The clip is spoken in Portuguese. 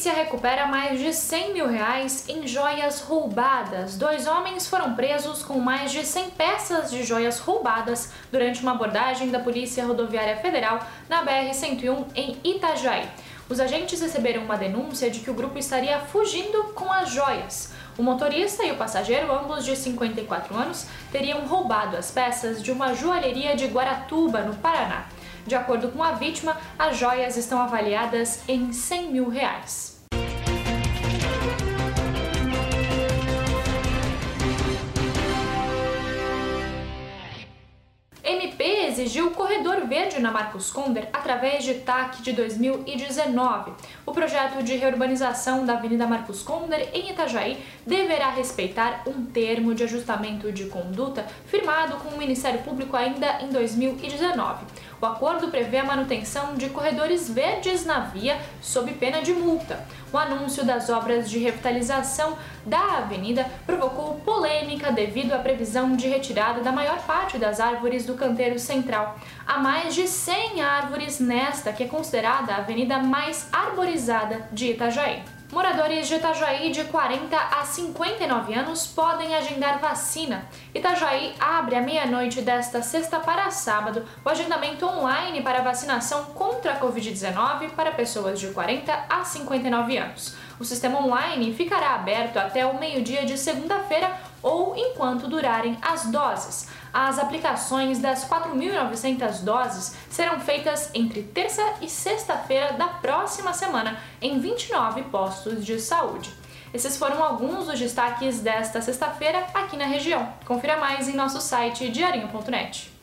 Polícia recupera mais de 100 mil reais em joias roubadas. Dois homens foram presos com mais de 100 peças de joias roubadas durante uma abordagem da Polícia Rodoviária Federal na BR-101 em Itajaí. Os agentes receberam uma denúncia de que o grupo estaria fugindo com as joias. O motorista e o passageiro, ambos de 54 anos, teriam roubado as peças de uma joalheria de Guaratuba, no Paraná. De acordo com a vítima, as joias estão avaliadas em 100 mil reais. MP exigiu o corredor verde na Marcos Conder através de TAC de 2019. O projeto de reurbanização da Avenida Marcos Conder em Itajaí deverá respeitar um termo de ajustamento de conduta firmado com o Ministério Público ainda em 2019. O acordo prevê a manutenção de corredores verdes na via sob pena de multa. O anúncio das obras de revitalização da avenida provocou polêmica devido à previsão de retirada da maior parte das árvores do canteiro central. Há mais de 100 árvores nesta, que é considerada a avenida mais arborizada de Itajaí. Moradores de Itajaí de 40 a 59 anos podem agendar vacina. Itajaí abre à meia-noite desta sexta para sábado o agendamento online para vacinação contra a Covid-19 para pessoas de 40 a 59 anos. O sistema online ficará aberto até o meio-dia de segunda-feira ou enquanto durarem as doses. As aplicações das 4.900 doses serão feitas entre terça e sexta-feira da próxima semana em 29 postos de saúde. Esses foram alguns dos destaques desta sexta-feira aqui na região. Confira mais em nosso site diarinho.net.